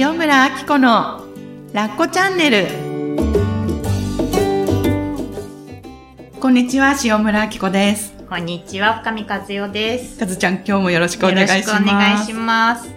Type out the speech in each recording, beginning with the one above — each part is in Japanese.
塩村あき子のラッコチャンネル。こんにちは塩村あき子です。こんにちは深見和代です。かずちゃん今日もよろしくお願いします。よろしくお願いします。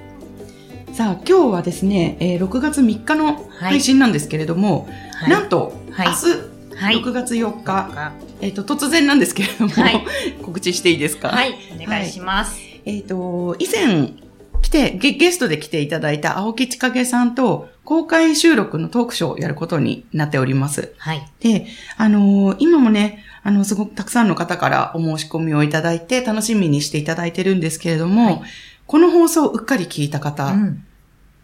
さあ今日はですね、えー、6月3日の配信なんですけれども、はい、なんと、はい、明日、はい、6月4日、えっ、ー、と突然なんですけれども、はい、告知していいですか？はいお願いします、えっ、ー、と以前来てゲ、ゲストで来ていただいた青木千景さんと公開収録のトークショーをやることになっております。はい。で、あのー、今もね、あの、すごくたくさんの方からお申し込みをいただいて楽しみにしていただいてるんですけれども、はい、この放送をうっかり聞いた方、うん、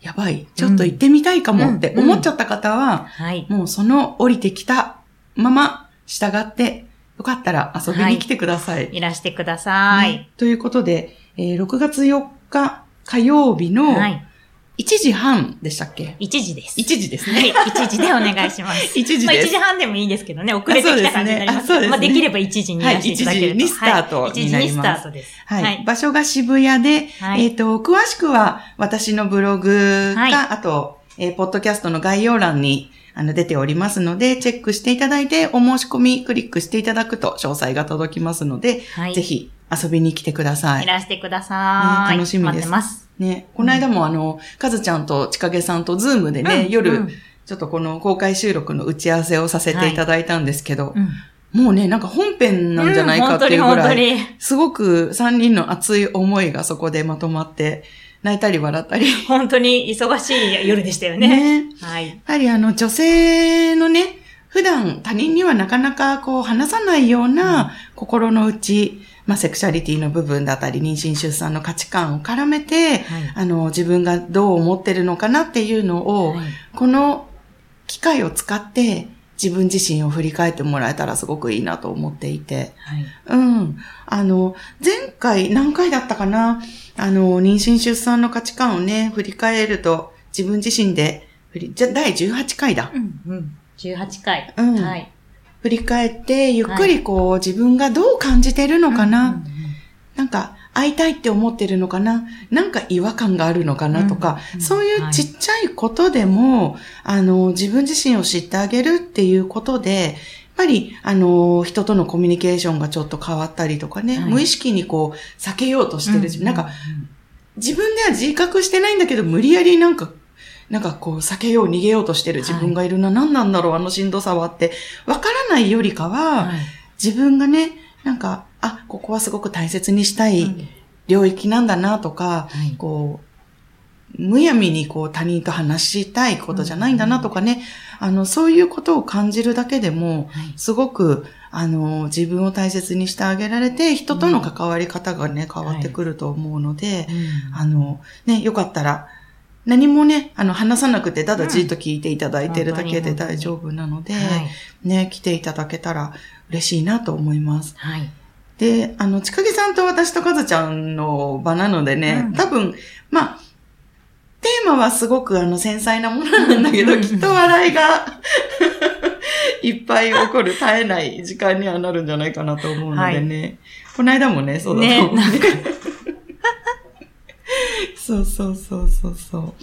やばい、ちょっと行ってみたいかもって思っちゃった方は、もうその降りてきたまま従って、よかったら遊びに来てください。はい、いらしてください、ね、ということで、えー、6月4日火曜日の、はい1時半でしたっけ ?1 時です。1時ですね。はい、1時でお願いします。1時です。まあ1時半でもいいんですけどね、遅れてきた感じになります。そうですね。まあできれば1時にいらしていただけると。はい、1時にスタートになります。1時にスタートです。はい。はい、場所が渋谷で、はい、えっ、ー、と、詳しくは私のブログか、はい、あと、えー、ポッドキャストの概要欄に、あの、出ておりますので、チェックしていただいて、お申し込みクリックしていただくと、詳細が届きますので、はい、ぜひ遊びに来てください。いらしてください。ね、楽しみです。待ってます。ね、この間もあの、かずちゃんとちかげさんと Zoom でね、うん、夜、うん、ちょっとこの公開収録の打ち合わせをさせていただいたんですけど、はいうん、もうね、なんか本編なんじゃないかっていうぐらい、すごく3人の熱い思いがそこでまとまって、泣いたり笑ったり。本当に忙しい夜でしたよね。ねはい。やはりあの女性のね、普段他人にはなかなかこう話さないような心の内、まあ、セクシャリティの部分だったり、妊娠出産の価値観を絡めて、はい、あの、自分がどう思ってるのかなっていうのを、はい、この機会を使って自分自身を振り返ってもらえたらすごくいいなと思っていて。はい、うん。あの、前回何回だったかな？あの、妊娠出産の価値観をね、振り返ると、自分自身で第18回だ。うん、うん。18回。うん。はい。振り返って、ゆっくりこう、はい、自分がどう感じてるのかな、なんか、会いたいって思ってるのかな？なんか違和感があるのかな？とか、うんうん、そういうちっちゃいことでも、はい、あの、自分自身を知ってあげるっていうことで、やっぱり、あの、人とのコミュニケーションがちょっと変わったりとかね、はい、無意識にこう、避けようとしてる、なんか、自分では自覚してないんだけど、無理やりなんかなんかこう、避けよう、逃げようとしてる自分がいるな、はい、何なんだろう、あのしんどさはって、わからないよりかは、はい、自分がね、なんか、あ、ここはすごく大切にしたい領域なんだなとか、はい、こう、むやみにこう他人と話したいことじゃないんだなとかね、あの、そういうことを感じるだけでも、すごく、あの、自分を大切にしてあげられて、人との関わり方がね、変わってくると思うので、あの、ね、よかったら、何もね、あの、話さなくて、ただじっと聞いていただいてるだけで大丈夫なので、はい、ね、来ていただけたら嬉しいなと思います。はい。で、あの、ちかげさんと私とかずちゃんの場なのでね、うん、多分、まあ、テーマはすごくあの繊細なものなんだけど、きっと笑いが いっぱい起こる絶えない時間にはなるんじゃないかなと思うのでね。はい、この間もね、そうだと思う、ね。そうそうそうそうそう。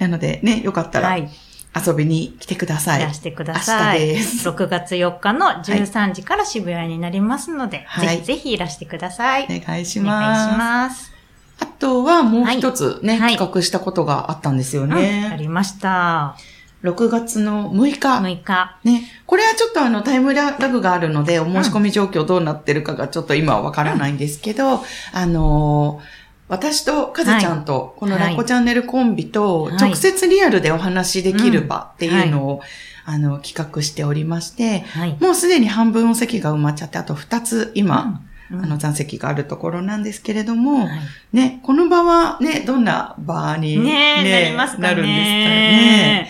なのでね、よかったら、遊びに来てください。いらしてください。明日です。6月4日の13時から渋谷になりますので、はい、ぜひぜひいらしてください。お願いします。お願いします。あとはもう一つね、はい、企画したことがあったんですよね。うん、ありました。6月の6日。6日。ね。これはちょっとあのタイムラグがあるので、お申し込み状況どうなってるかがちょっと今はわからないんですけど、うん、あのー私とかずちゃんと、このラッコチャンネルコンビと、直接リアルでお話しできる場っていうのを、あの、企画しておりまして、はい、もうすでに半分お席が埋まっちゃって、あと2つ今、あの、残席があるところなんですけれども、はい、ね、この場はね、どんな場にね、ねなりますかね。なるんですかね。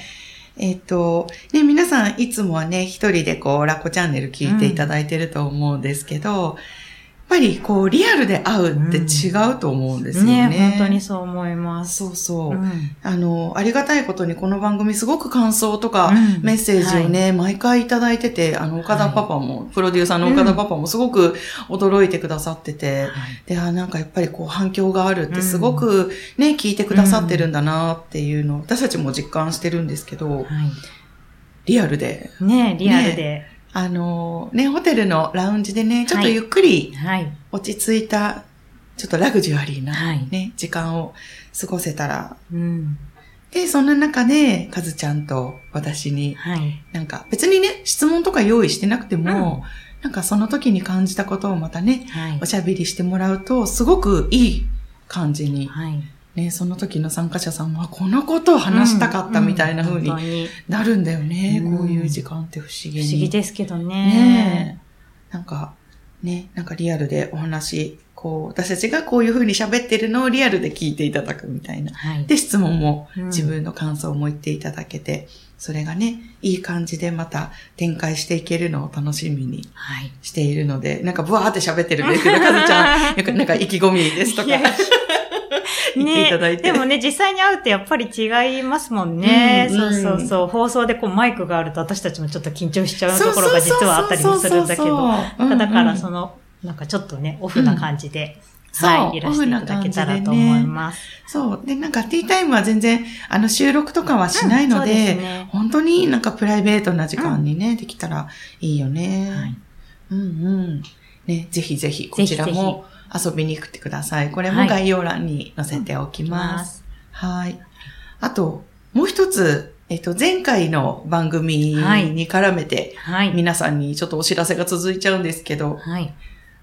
えっ、ー、と、ね、皆さんいつもはね、一人でこう、ラッコチャンネル聞いていただいてると思うんですけど、ぱりこう、リアルで会うって違うと思うんですよね。ね、本当にそう思います。そうそう。うんあの、ありがたいことにこの番組すごく感想とか、うんメッセージをね、毎回いただいてて、あの、岡田パパも、プロデューサーの岡田パパもすごく驚いてくださってて、はいで、あ、なんかやっぱりこう反響があるってすごくね、聞いてくださってるんだなっていうのを、私たちも実感してるんですけど、はリアルで。い。ねリアルで。あの、ね、ホテルのラウンジでね、ちょっとゆっくりはい。落ち着いた、ちょっとラグジュアリーなはいね、時間を過ごせたら、うん。で、そんな中で、かずちゃんと私に、はい。なんか別にね、質問とか用意してなくても、なんかその時に感じたことをまたね、はいお。しゃべりしてもらうと、すごくいい感じに、はい。ね、その時の参加者さんは、このことを話したかったみたいな風になるんだよね、うんこういう時間って不思議に。不思議ですけどね。ねえ。なんか、ね、なんかリアルでお話、こう、私たちがこういう風に喋ってるのをリアルで聞いていただくみたいな。はい。で、質問もうん自分の感想も言っていただけて、それがね、いい感じでまた展開していけるのを楽しみにはい。しているので、なんかブワーって喋ってるんですけど、かずちゃん、なんかなんか意気込みですとかいやいや言っていただいて。でもね、実際に会うとやっぱり違いますもんね。うんそうそうそう。放送でこうマイクがあると私たちもちょっと緊張しちゃうところが実はあったりもするんだけど。だからその、の、なんかちょっとね、オフな感じで、そうはい、いらしていただけたらと思います。そう。で、なんかティータイムは全然、あの、収録とかはしないのうんで、そうですね本当になんかプライベートな時間にね、できたらいいよね。はいうんうん。ね、ぜひぜひ、こちらも遊びに来てください。これはいも概要欄に載せておきいま。ますす。はい。あと、もう一つ、えっと、前回の番組に絡めて、はい。皆さんにちょっとお知らせが続いちゃうんですけど、はい。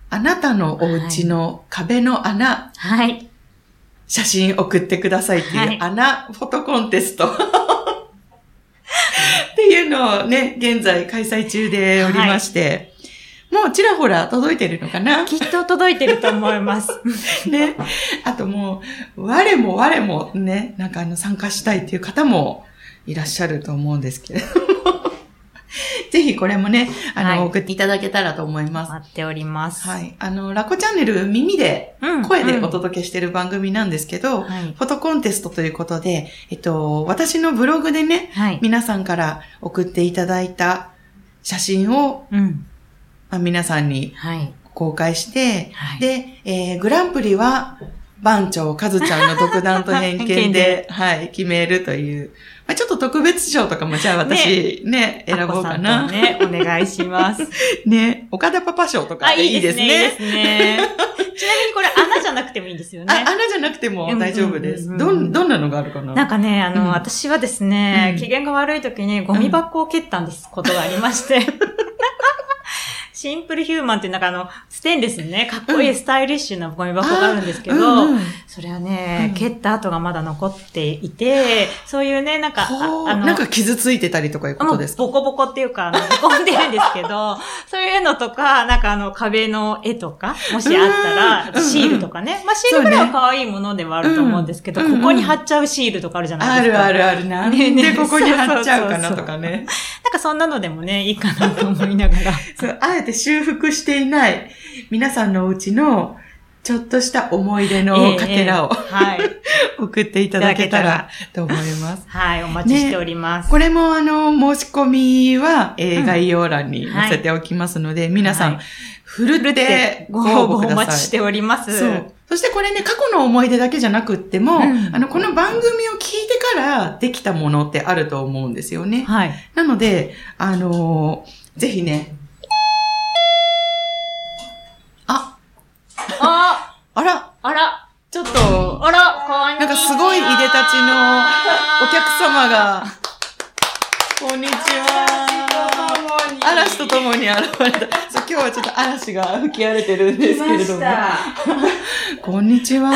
あなたのお家の壁の穴、はい。写真送ってくださいっていう、はい穴フォトコンテスト。っていうのをね、現在開催中でおりまして、もうちらほら届いてるのかな？きっと届いてると思います。ね。あともう、我も我もね、なんかあの参加したいっていう方もいらっしゃると思うんですけれども。ぜひこれもね、あの、はい送っていただけたらと思います。待っております。はい。あの、ラコチャンネル耳で、うん声でおうん届けしてる番組なんですけど、はい。フォトコンテストということで、えっと、私のブログでね、はい。皆さんから送っていただいた写真を、うん。まあ、皆さんにはい。公開して、はいで、えーグランプリは、番長かずちゃんの独断と偏見で で、はい、決めるという。まあ、ちょっと特別賞とかもじゃあ私、ね、選ぼうかアな。ね、お願いします。ね、岡田パパ賞とかいいですね。いいね。ですね。ちなみにこれ穴じゃなくてもいいんですよね。あ、穴じゃなくても大丈夫です。どん、どんなのがあるかな？なんかね、あの、うん私はですね、うん機嫌が悪い時にゴミ箱を蹴ったんです、ことがありまして。シンプルヒューマンっていうなんかあの、ステンレスのね、かっこいいスタイリッシュなゴミ箱があるんですけど、うん。うん。それはね、うん。蹴った跡がまだ残っていて、そういうね、なんか、ああの、なんか傷ついてたりとかいうことですか？ボコボコっていうか、あのボコんでるんですけど、そういうのとか、なんかあの壁の絵とか、もしあったうん。ら、うん。シールとかね。まあシールぐらいは可愛いものではあると思うんですけど、うんうん。ここに貼っちゃうシールとかあるじゃなあいですか。るあるある。な。でここに貼っちゃうかなとかね。なんかそんなのでもね、いいかなと思いながら。そう、あえて修復していない皆さんのお家のちょっとした思い出のかけらを、ええはい。送っていただけたらと思います。はい、お待ちしております。これもあの、申し込みは、えーうん概要欄に載せておきますので、皆さん、はいふるってごご応募お応募ください。待ちしております。そう。そしてこれね、過去の思い出だけじゃなくっても、うんあの、この番組を聞いてからできたものってあると思うんですよね。はい。なので、あのーぜひね、あ、あ、あら、あら、ちょっと、あら、こんにちは。なんかすごいいでたちのお客様が、こんにちは。嵐とともに現れた。今日はちょっと嵐が吹き荒れてるんですけれども。こんにちは。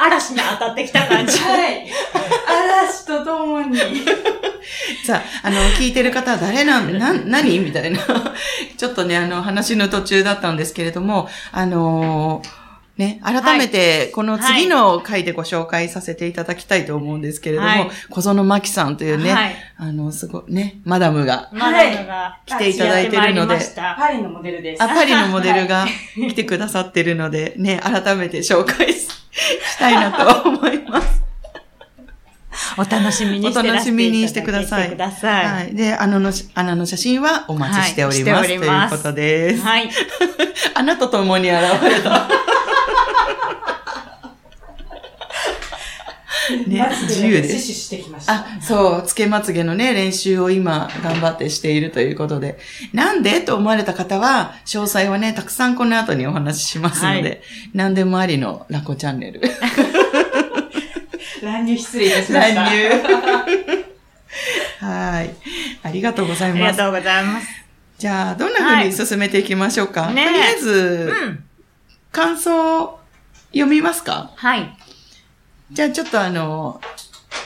嵐に当たってきた感じ。はい。嵐とともに。さあ、あの、聞いてる方は誰なん、な、何？みたいな。ちょっとね、あの、話の途中だったんですけれども、あのーね、改めて、この次の回でご紹介させていただきたいと思うんですけれども、はい小園真紀さんというね、はい。あの、すごいね、マダムが、マダムが来ていただいてるのでパリのモデルです。あ、パリのモデルが来てくださってるので、ね、改めて紹介し したいなと思います。お楽しみにしてお楽しみにしてくださいしてください。はい。で、穴のし、穴の写真はお待ちしております。はいしておりますということです。はい。穴と共に現れた。ね自由です。してきました。あ、そう、つけまつげのね、練習を今、頑張ってしているということで。なんで？と思われた方は、詳細はね、たくさんこの後にお話ししますので、はい何でもありのラコチャンネル。乱入失礼いたしました。乱入。はい。ありがとうございます。ありがとうございます。じゃあ、どんな風に進めていきましょうか？ねとりあえず、うん。感想を読みますか？はい。じゃあちょっとあの、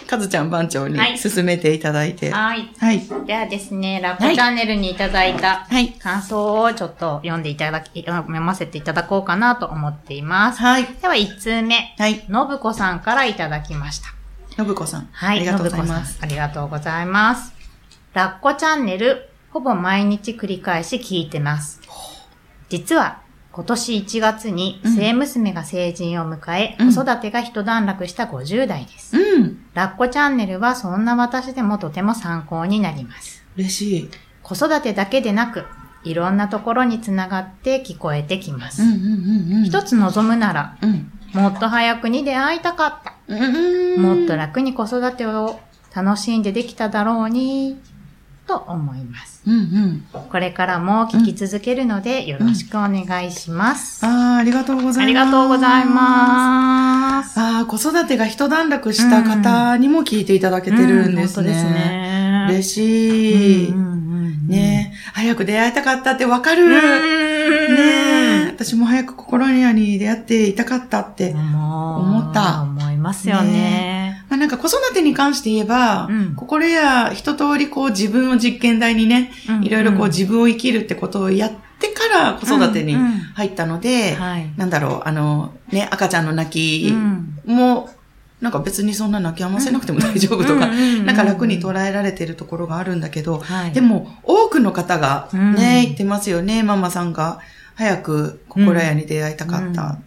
かずちゃん番長にはい進めていただいて。はい。はい。ではですね、ラッコチャンネルにいただいたはい。感想をちょっと読んでいただき、読ませていただこうかなと思っています。はい。では、1通目。はい。のぶこさんからいただきました。のぶこさん。はい。ありがとうございます。ありがとうございます。ラッコチャンネル、ほぼ毎日繰り返し聞いてます。実は、今年1月に、うん生娘が成人を迎え、うん子育てが一段落した50代です。うん。ラッコチャンネルはそんな私でもとても参考になります。嬉しい。子育てだけでなく、いろんなところにつながって聞こえてきます。うんうんうんうん。一つ望むなら、うん。もっと早くに出会いたかった。うんうん。もっと楽に子育てを楽しんでできただろうに、と思います。うんうん。これからも聞き続けるのでよろしくお願いします。ああ、ありがとうございます。ありがとうございます。ああ、子育てが一段落した方にも聞いていただけてるんですね。うん本当ですね。嬉しい。うんうんうんね早く出会いたかったってわかる。うんね私も早く心にに出会っていたかったって。思った思いますよね。まあ、なんか子育てに関して言えば、うん。心や一通りこう自分を実験台にね、うん。いろいろこう自分を生きるってことをやってから子育てにうん。うん。入ったので、はい。なんだろう、あの、ね、赤ちゃんの泣きうん。も、なんか別にそんな泣き止ませなくても大丈夫とか、うんうんうんなんか楽に捉えられてるところがあるんだけど、はい。でも多くの方がね、うん。言ってますよね、ママさんが早く心屋に出会いたかった。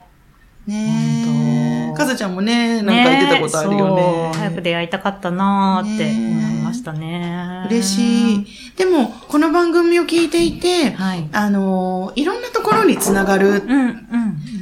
ねえ。かずちゃんもね、なんか言ってたことあるよね。そう早く出会いたかったなーってね思いましたね。嬉しい。。でも、この番組を聞いていて、はい。あのーいろんなところにつながる、うん、うん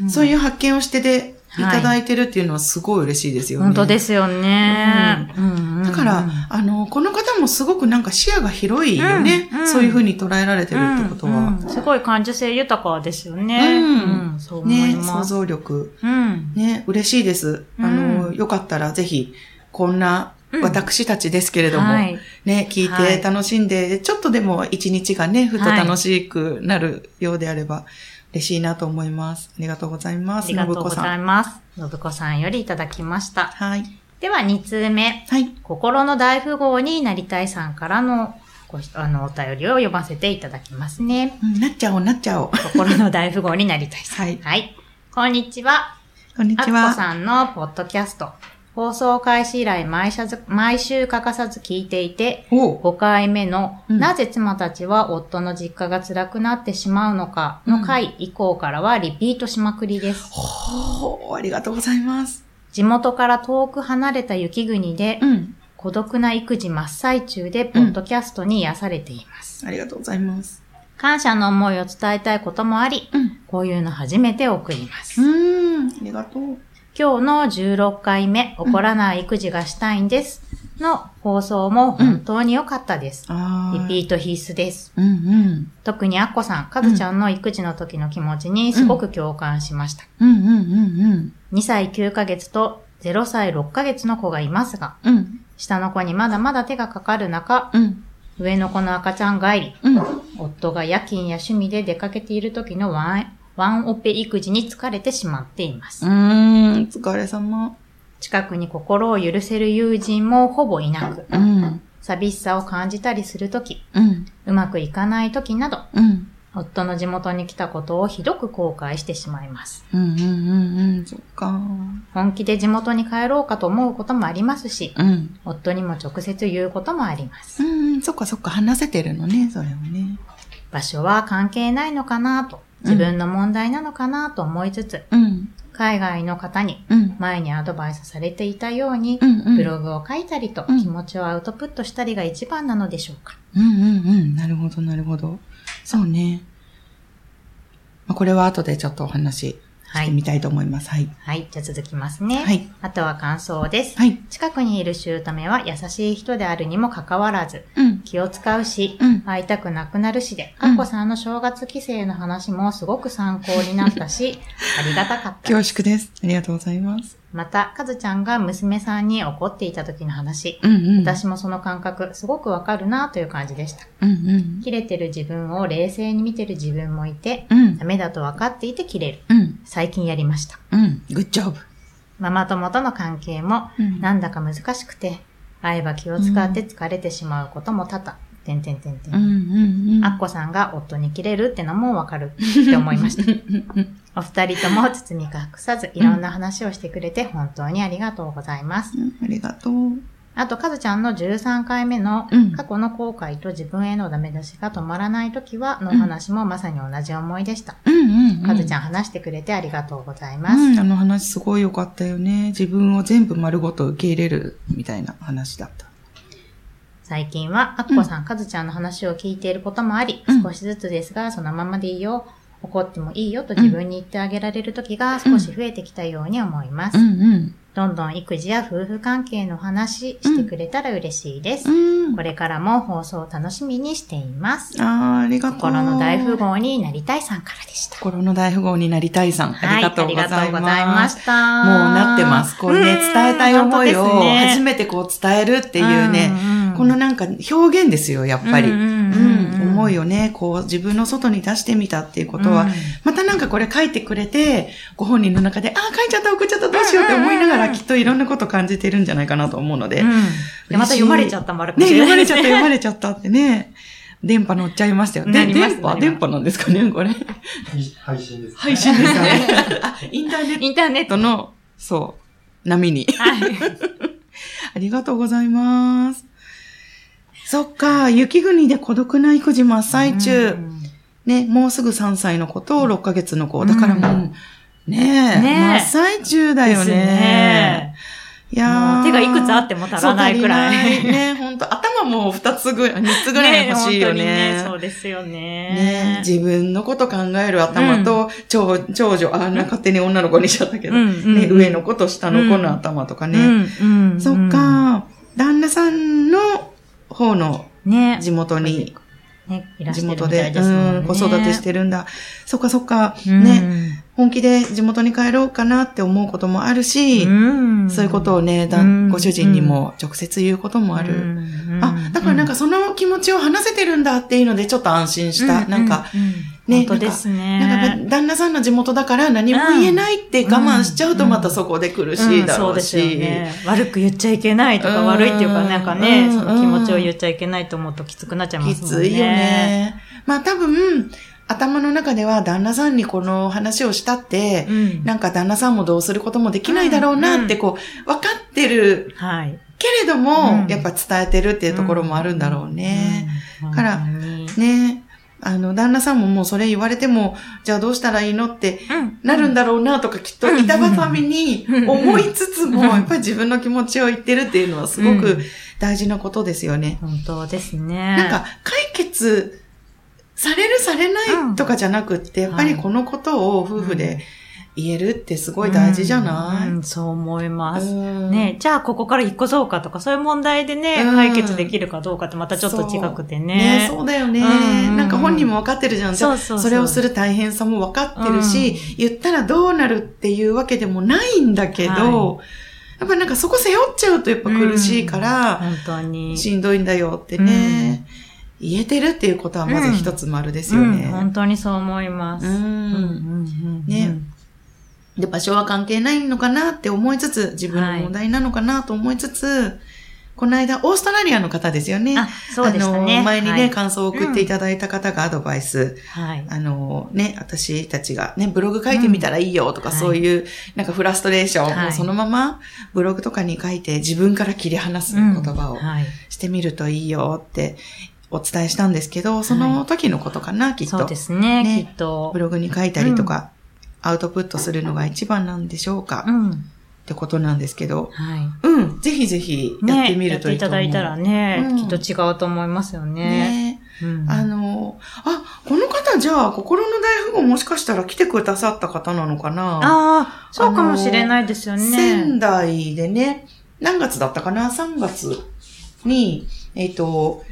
うん。そういう発見をしてで、いただいてるっていうのはすごい嬉しいですよね。本当ですよね。うんうんうんだから、あの、この方もすごくなんか視野が広いよね。うんうんそういうふうに捉えられてるってことは。うんうんすごい感受性豊かですよね。うんうんそう思いね、想ます。像力。うん。ね、嬉しいです。あの、うんよかったらぜひ、こんなうん私たちですけれども、はい。ね、聞いはいて楽しんで、ちょっとでも一日がね、ふと楽しくなるようであれば、嬉しいなと思います。ありがとうございます。ありがとうご信子さん。ざいます。信子さんよりいただきました。はい。では、2通目。はい。心の大富豪になりたいさんからのごあのお便りを読ませていただきますね。うんなっちゃおう、なっちゃおう。心の大富豪になりたいさん。はいはい。こんにちは。こんにあっこちは。さんのポッドキャスト。放送開始以来毎週毎週欠かさず聞いていて、おう5回目の、うんなぜ妻たちは夫の実家が辛くなってしまうのかの回以降からはリピートしまくりです。ほう、ありがとうございます。地元から遠く離れた雪国で、うん。孤独な育児真っ最中で、ポッドキャストに癒されています。ありがとうございます。感謝の思いを伝えたいこともあり、うん。こういうの初めて送ります。うーん。ありがとう。今日の16回目、怒らない育児がしたいんです。の放送も本当に良かったです。あーリピート必須です。うんうん。特にアッコさん、カズちゃんの育児の時の気持ちにすごく共感しました。うんうんうん2歳9ヶ月と0歳6ヶ月の子がいますが、うん。うん。下の子にまだまだ手がかかる中、うん。上の子の赤ちゃん帰り、うん。夫が夜勤や趣味で出かけている時のワン、ワンオペ育児に疲れてしまっています。うーん。お疲れ様。近くに心を許せる友人もほぼいなく、うん。寂しさを感じたりする時、うん。うまくいかない時など、うん。夫の地元に来たことをひどく後悔してしまいます。うんうんうんうん。そっか。本気で地元に帰ろうかと思うこともありますし、うん。夫にも直接言うこともあります。うんうん、そっかそっか。話せてるのね、それをね。場所は関係ないのかなと、自分の問題なのかなと思いつつ、うん。海外の方にうん。前にアドバイスされていたようにう、んうん。ブログを書いたりとうん気持ちをアウトプットしたりが一番なのでしょうか。うんうんうん。なるほど、なるほど。そうね。まあ、これは後でちょっとお話しはい。してみたいと思います。はい。はい。じゃあ続きますね。はい。あとは感想です。はい。近くにいる姑は優しい人であるにもかかわらず、うん。気を使うし、うん。会いたくなくなるしで、うんアッコさんの正月帰省の話もすごく参考になったし、ありがたかった恐。縮です。ありがとうございます。また、かずちゃんが娘さんに怒っていた時の話、うんうん。私もその感覚すごくわかるなという感じでした。うんうん。切れてる自分を冷静に見てる自分もいて、うんダ。メだと分かっていて切れる。うん。最近やりました。うん。グッジョブ。ママ友との関係もうんなんだか難しくて、会えば気を使って疲れてしまうことも多々。てんてんてんてん。うんうんうん。アッコさんが夫に切れるってのもわかるって思いました。お二人とも包み隠さずいろんな話をしてくれて本当にありがとうございます。うんありがとう。あと、かずちゃんの13回目のうん過去の後悔と自分へのダメ出しが止まらない時はの話もまさに同じ思いでした。うんうん、うん。かずちゃん話してくれてありがとうございます。うん、あの話すごい良かったよね。自分を全部丸ごと受け入れるみたいな話だった。最近は、アッコさん、かずちゃんの話を聞いていることもあり、うん少しずつですが、そのままでいいよ、怒ってもいいよと自分に言ってあげられる時が少し増えてきたように思います。うんどんどん育児や夫婦関係の話してくれたら嬉しいです。うん。うん。これからも放送を楽しみにしています。ああ、ありがとう。心の大富豪になりたいさんからでした。心の大富豪になりたいさん。ありがとうございます。はい、ありがとうございました。もうなってます。こうね、うん伝えたい思いを初めてこう伝えるっていうね、んんこのなんか表現ですよ、やっぱり。思いをね、こう自分の外に出してみたっていうことは、うんまたなんかこれ書いてくれて、ご本人の中で、ああ、書いちゃった、送っちゃった、どうしようって思いながら、きっといろんなこと感じてるんじゃないかなと思うので。うんまた読まれちゃったもあるかもね、しれないです読まれちゃった、読まれちゃったってね。電波乗っちゃいましたよ。で、なります電波電波なんですかね、これ。配信です。配信ですね。あ、インターネッインターネット。トの、そう、波に。はい。ありがとうございます。そっか、雪国で孤独な育児真っ最中。うんね、もうすぐ3歳の子と6ヶ月の子。だからもう、うんねえ、ねえ真っ最中だよね。ねいや手がいくつあっても足らないくらいいね、本当頭も2つぐらい、3つぐらい欲しいよね。ねねそうですよね。ね自分のこと考える頭と、長長女、あ、勝手に女の子にしちゃったけど、うんうんね、上の子と下の子の頭とかね。うんうんそっ。か、旦那さんの方のね。地元に、ね、地元で。うん子育てしてるんだ。そっかそっか、うんね、本気で地元に帰ろうかなって思うこともあるし、うん。そういうことをね、ご主人にも直接言うこともある。うん。あ、だからなんか、その気持ちを話せてるんだっていうのでちょっと安心した。なんか、、ね本当ですね。なんか旦那さんの地元だから何も言えないって我慢しちゃうとまたそこで苦しいだろうし。んそうですよね。悪く言っちゃいけないとか、うん悪いっていうか、なんかね、うん。その気持ちを言っちゃいけないと思うときつくなっちゃいますもんね。きついよね。まあ多分、頭の中では旦那さんにこの話をしたって、うん。なんか旦那さんもどうすることもできないだろうなってこう、分かってるはい。けれども、うんやっぱ伝えてるっていうところもあるんだろうね。うん。からね。あの、旦那さんももうそれ言われても、じゃあどうしたらいいのってうん。なるんだろうなとかきっと板挟みに思いつつも、やっぱり自分の気持ちを言ってるっていうのはすごく大事なことですよね。本当ですね。なんか解決されるされないとかじゃなくって、やっぱりこのことを夫婦で言えるってすごい大事じゃない、うん。うんそう思います。うん。ね、じゃあここから引っ越そうかとか、そういう問題でね、うん。解決できるかどうかってまたちょっと違くてね。ねそうだよね、うん。なんか本人も分かってるじゃん。そうそうそう。それをする大変さも分かってるし、言ったらどうなるっていうわけでもないんだけど、はやっぱなんかそこ背負っちゃうとやっぱ苦しいから、本当に。しんどいんだよってね、言えてるっていうことはまず一つ丸ですよね。うん、本当にそう思います。うんうんうんうんねで、場所は関係ないのかなって思いつつ、自分の問題なのかなと思いつつ、この間、オーストラリアの方ですよね。あ、そうでしたね。あの、前にね、はい感想を送っていただいた方がアドバイス、はい。あのね、私たちがね、ブログ書いてみたらいいよとか、うんそういう、なんかフラストレーション、はいもうそのままブログとかに書いて自分から切り離す言葉をはい。してみるといいよってお伝えしたんですけど、その時のことかな、きっと。そうですね、ねきっとブ。ログに書いたりとか、アウトプットするのが一番なんでしょうか、っうん。てことなんですけど、はい。うん、ぜひぜひやってみるといいと思う。ね、やっていただいたらね、うんきっと違うと思いますよね。ねうんあの、あ、この方じゃあ、心の大富豪もしかしたら来てくださった方なのかなああ、そうかもしれないですよね。仙台でね、何月だったかな ?3 月に、えっ、と、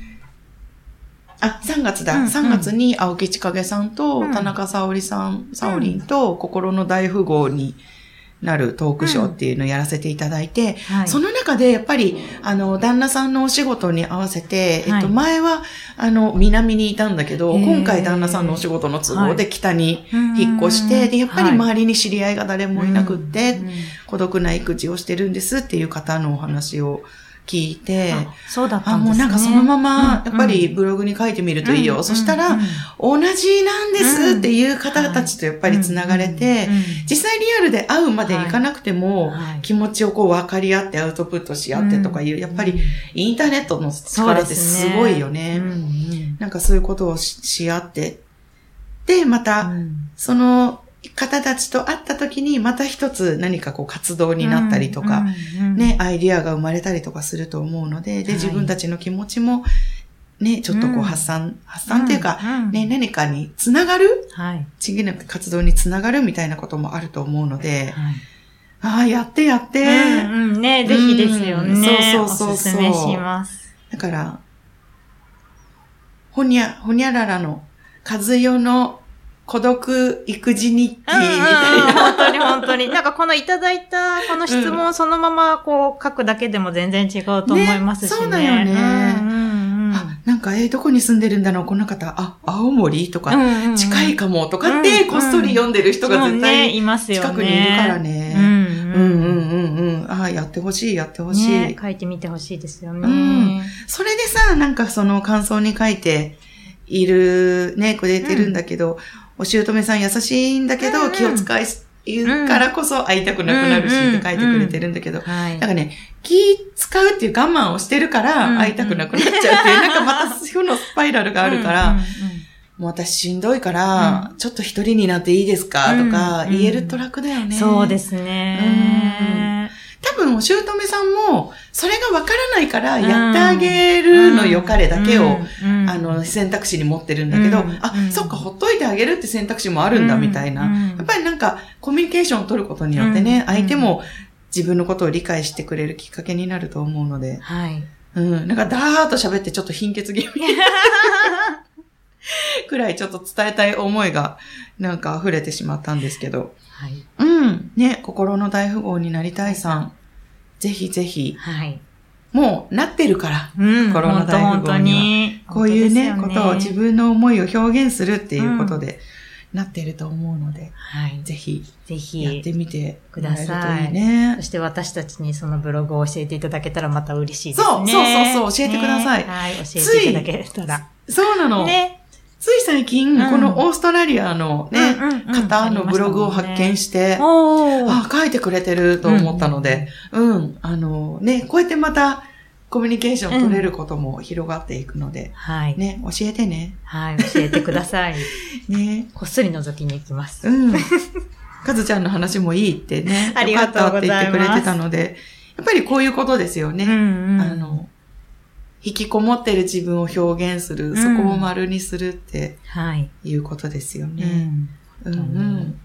あ、3月だ。うんうん3月に青木千景さんとうん。田中沙織さん、沙織と心の大富豪になるトークショーっていうのをやらせていただいて、はい。その中でやっぱり、あの、旦那さんのお仕事に合わせて、えっと、はい前は、あの、南にいたんだけど、今回旦那さんのお仕事の都合で北にうん。引っ越して、で、やっぱりはい。周りに知り合いが誰もいなくって、うん。孤独な育児をしてるんですっていう方のお話を聞いて、あそうだったあ、んですね。もうなんかそのまま、うんやっぱりブログに書いてみるといいよ。うんそしたら、うん同じなんですっていう方たちとやっぱり繋がれて、実際リアルで会うまでいかなくても、はい気持ちをこう分かり合ってアウトプットし合ってとかいう、やっぱりインターネットの力ってすごいよね。なんかそういうことをしし合って。で、また、うんその方たちと会った時にまた一つ何かこう活動になったりとか、うんうんね、アイディアが生まれたりとかすると思うので、で、はい。自分たちの気持ちも、ね、ちょっとこううん。発散、発散っていうか、うんね、何かにつながる？はい。次の活動につながるみたいなこともあると思うので、はい。ああ、やってやって、うんうん、ね、ぜひですよね。うんそうそうそうそう。おすすめします。だから、ほにゃ、ほにゃららの、和代の孤独育児日記みたいうんうんな。本当に本当に。なんかこのいただいたこの質問をそのままこう書くだけでも全然違うと思いますしね。ねそうだよねうんなんか、えーどこに住んでるんだろうこの方、あ、青森とか、うんうんうん近いかもとかって、うんこっそり読んでる人が絶対いますよね。近くにいるからね。うんうんうんうんうん。ああ、やってほしい、やってほしい。ね、書いてみてほしいですよね。うんそれでさ、なんかその感想に書いている、ね、くれてるんだけど、お姑さん優しいんだけど、気を使い、言うからこそ会いたくなくなるしって書いてくれてるんだけど、はい。なんかね、気使うっていう我慢をしてるからうん会いたくなくなっちゃうっていう、なんかまた負のスパイラルがあるから、もう私しんどいから、ちょっと一人になっていいですかとかうん言えると楽だよね。そうですね。多分、お姑さんも、それがわからないから、やってあげるのよ、彼だけを、うん。あの、選択肢に持ってるんだけど、うん。あ、うん。そっか、ほっといてあげるって選択肢もあるんだ、みたいな。うん。やっぱりなんか、コミュニケーションを取ることによってね、うん。相手も自分のことを理解してくれるきっかけになると思うので、はい。うん、なんか、ダーッと喋ってちょっと貧血気味 くらいちょっと伝えたい思いが、なんか溢れてしまったんですけど、はい。うん、ね、心の大富豪になりたいさん、ぜひぜひ、はい。もうなってるから、うん。コロナ大富豪には本当本当に。こういうね、本当ですよことを自分の思いを表現するっていうことで、なってると思うので、はい。ぜひぜひ。やってみてくださいねそ。して私たちにそのブログを教えていただけたらまた嬉しいですね。そうそうそうそう教えてくださいねはい、教えていただけたら。そうなの。ね。つい最近、うんこのオーストラリアのね、方のブログを発見して。あ、書いてくれてると思ったので、うん、あのね、こうやってまたコミュニケーション取れることも広がっていくので、はい。ね、教えてね。はい、教えてください。ね。こっそり覗きに行きます。うん。かずちゃんの話もいいってね。ありがとうございますよかったって言ってくれてたので、やっぱりこういうことですよね。うんうん。あの、引きこもってる自分を表現する、んそこを丸にするってはい。いうことですようね。ん。うん、うん、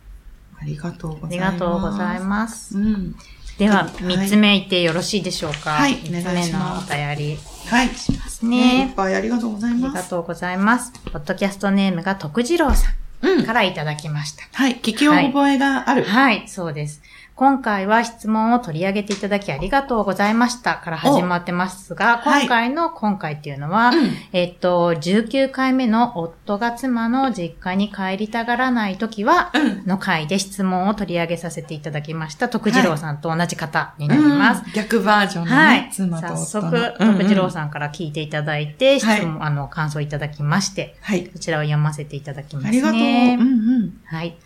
ありがとうございます。ありがとうございます。うん。では、はい三つ目いってよろしいでしょうか。はい三つ目のお便りはい。ですねいっね。ぱいありがとうございあります。がとうございます。ポッドキャストネームが徳次郎さうんん。からいただきました。はい。聞き覚えがある。はい、そうです。今回は質問を取り上げていただきありがとうございましたから始まってますが、はい今回の今回っていうのは、うんえっと、19回目の夫が妻の実家に帰りたがらないときは、うん。の回で質問を取り上げさせていただきました、徳次郎さんと同じ方になります。うん逆バージョンのね、はい。妻と夫の。早速、徳次郎ん。さんから聞いていただいて、質はい問、あの、感想いただきまして、はい。こちらを読ませていただきますね。ありがとう。うんうん。はい。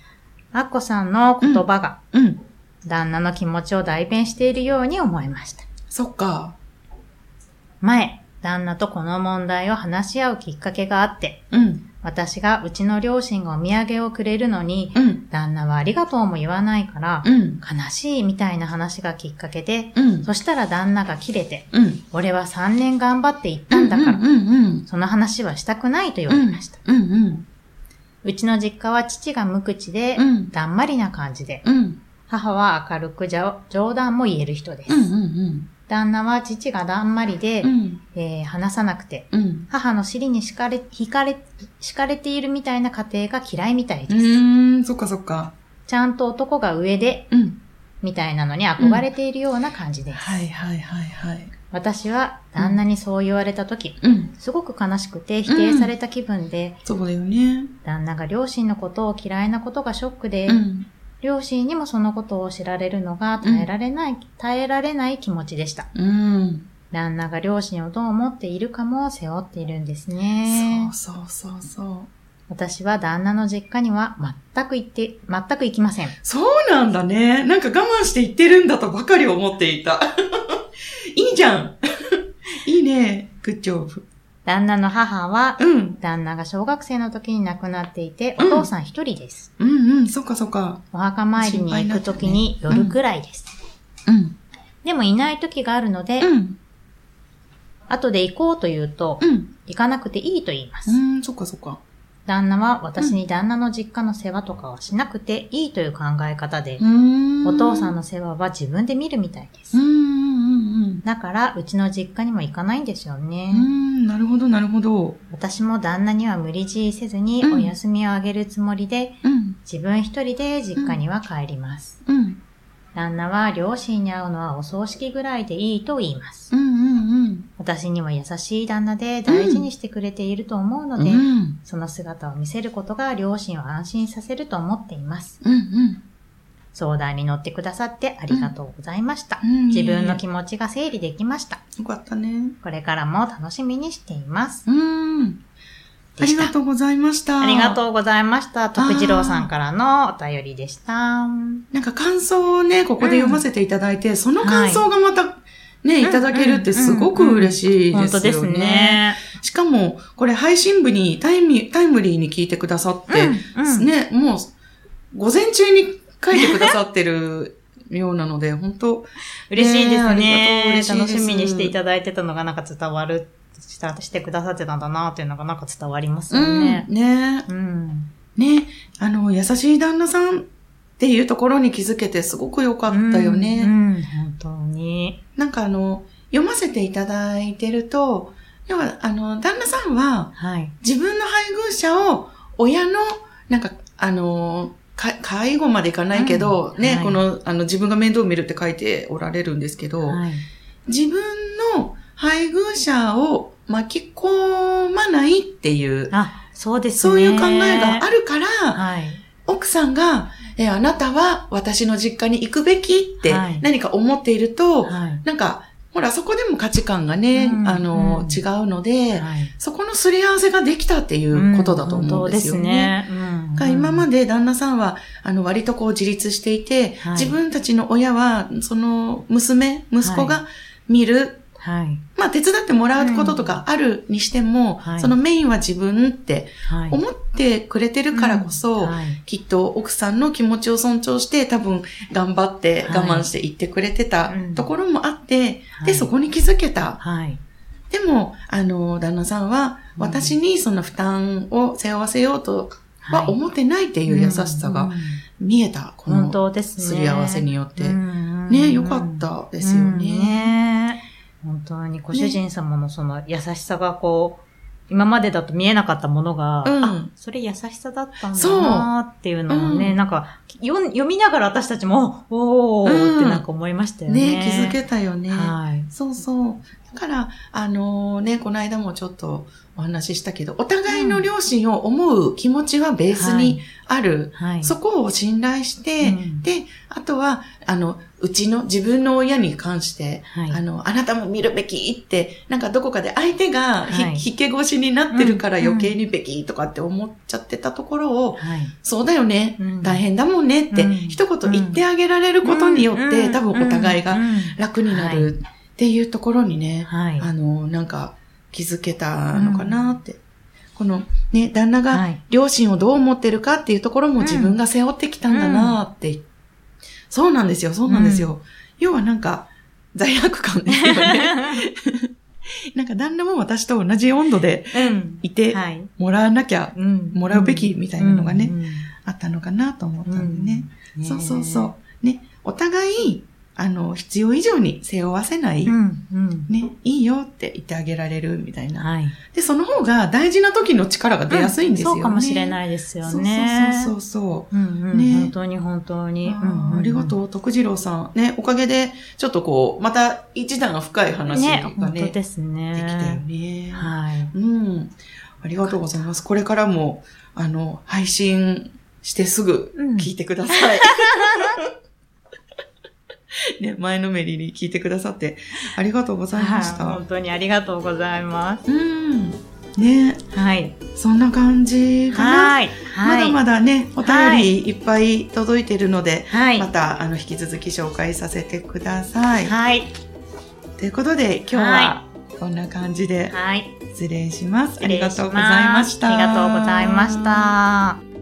アッコさんの言葉が、うん。旦那の気持ちを代弁しているように思いました。そっか。前、旦那とこの問題を話し合うきっかけがあって、うん。私がうちの両親がお土産をくれるのに、うん。旦那はありがとうも言わないから、うん。悲しいみたいな話がきっかけで、うん。そしたら旦那が切れて、うん。俺は3年頑張って行ったんだから、その話はしたくないと言われました。うちの実家は父が無口で、うんだんまりな感じで。母は明るくじゃ冗談も言える人です。うんうん旦那は父がだんまりで、うん。えー話さなくて、うん。母の尻に敷かれ、引かれ、敷かれているみたいな家庭が嫌いみたいです。うーん、そっかそっか。ちゃんと男が上で、うん。みたいなのに憧れているような感じです。はいはいはいはい。私は旦那にそう言われた時、うん。すごく悲しくて否定された気分で、そうだよね。旦那が両親のことを嫌いなことがショックで、うん。両親にもそのことを知られるのが耐えられない、耐えられない気持ちでした。うん。旦那が両親をどう思っているかも背負っているんですね。そうそうそうそう。私は旦那の実家には全く行って、全く行きません。そうなんだね。なんか我慢して言ってるんだとばかり思っていた。いいじゃん。いいね。グッジョブ。旦那の母は、うん。旦那が小学生の時に亡くなっていて、おうん父さん一人です。うんうん。そっかそっか。お墓参りに行く時に夜くらいです。うん。でもいない時があるので、うん。後で行こうと言うと、うん。行かなくていいと言います。うん、そっかそっか。旦那は私に旦那の実家の世話とかはしなくていいという考え方で、んお父さんの世話は自分で見るみたいですうん。うんうんだから、うちの実家にも行かないんですよね。うん。うん、なるほどなるほど。私も旦那には無理強いせずにうんお休みをあげるつもりで、うん。自分一人で実家には帰ります。うん。旦那は両親に会うのはお葬式ぐらいでいいと言います。うんうん私には優しい旦那で大事にしてくれていると思うのうん。で、うん。その姿を見せることが両親を安心させると思っています。うんうん。相談に乗ってくださってありがとうございました。うん自分の気持ちが整理できました。よかったね。これからも楽しみにしています。うん。ありがとうございました。ありがとうございました。徳次郎さんからのお便りでした。なんか感想をね、ここで読ませていただいて、その感想がまたね、いただけるってすごく嬉しいですよね。本当ですね。しかも、これ配信部にタイミタイムリーに聞いてくださって、うんうんね、もう、午前中に書いてくださってるようなので、本当嬉しいですねね。楽しみにしていただいてたのがなんか伝わる、したしてくださってたんだなっていうのがなんか伝わりますよね。うん、ね、うん。ね、あの、優しい旦那さんっていうところに気づけてすごく良かったよね。うん、うん本当に。なんかあの、読ませていただいてると、要は、あの、旦那さんは、はい。自分の配偶者を親の、なんか、あの、か介護までいかないけど、ね、うんはいこの、あの、自分が面倒を見るって書いておられるんですけど、はい。自分の配偶者を巻き込まないっていう、あ、そうですね。そういう考えがあるから、はい。奥さんが、え、あなたは私の実家に行くべきってはい何か思っていると、はい。なんか、ほら、そこでも価値観がね、うんあの、うん違うので、はい。そこのすり合わせができたっていうことだと思うんですよね。うんが今まで旦那さんは、あの、割とこう自立していて、はい自分たちの親は、その、娘、息子が見る、はい。まあ、手伝ってもらうこととかあるにしても、はいそのメインは自分ってはい。思ってくれてるからこそ、はいきっと奥さんの気持ちを尊重して、多分頑張ってはい我慢して言ってくれてたうんところもあって、はいで、そこに気づけた。はい。でも、あの、旦那さんは、うん私にその負担を背負わせようとははい思ってないっていう優しさがうん見えた、こ本の当ですね。すり合わせによって。ねね、よかったですようんね。ね本当にご主人様のその優しさがこう、今までだと見えなかったものが、うんあ、それ優しさだったんだなっていうのもね、うんなんか読ん読みながら私たちも、おーってなんか思いましたよね。ね、気づけたよね。はい。そうそう。だから、あのね、この間もちょっとお話ししたけど、お互いの両親を思う気持ちはベースにある。はい。そこを信頼して、うん。で、あとは、あの、うちの自分の親に関して、はい。あの、あなたも見るべきって、なんかどこかで相手が引け腰になってるからうん余計にべきとかって思っちゃってたところを、はい。そうだよね、うん。大変だもんねって、うん。一言言ってあげられることによって、うん。多分お互いがうん。楽になるっていうところにね、はい。あの、なんか気づけたのかなって。このね、旦那がはい両親をどう思ってるかっていうところも自分が背負ってきたんだなって。そうなんですよ、そうなんですよ。要はなんか、罪悪感ですよね。なんか旦那も私と同じ温度でうん。いてはい。もらわなきゃうんもらうべきみたいなのがねうんあったのかなと思ったんでね。うんそうそうそう。ね、お互い、あの、必要以上に背負わせない、うん。うん。ね、いいよって言ってあげられるみたいな。はい。で、その方が大事な時の力が出やすいんですよね。そうかもしれいないですよそうね。そうそうそう。うんうん。ね本当に本当に。あーありがとう、徳次郎さん。ね、おかげで、ちょっとこう、また一段深い話がねね、、本当ですね。できたよね。はい。うん。ありがとうございます。これからも、あの、配信してすぐうん聞いてください。ね、前のめりに聞いてくださって、ありがとうございました。はい本当にありがとうございます。うん。ね、はい。そんな感じかな。はい。はい。まだまだね、お便りいっぱい届いてるので、はい。また、あの、引き続き紹介させてください。はい。ということで、今日はは、こんな感じではい。失礼します。ありがとうございました。ありがとうございました。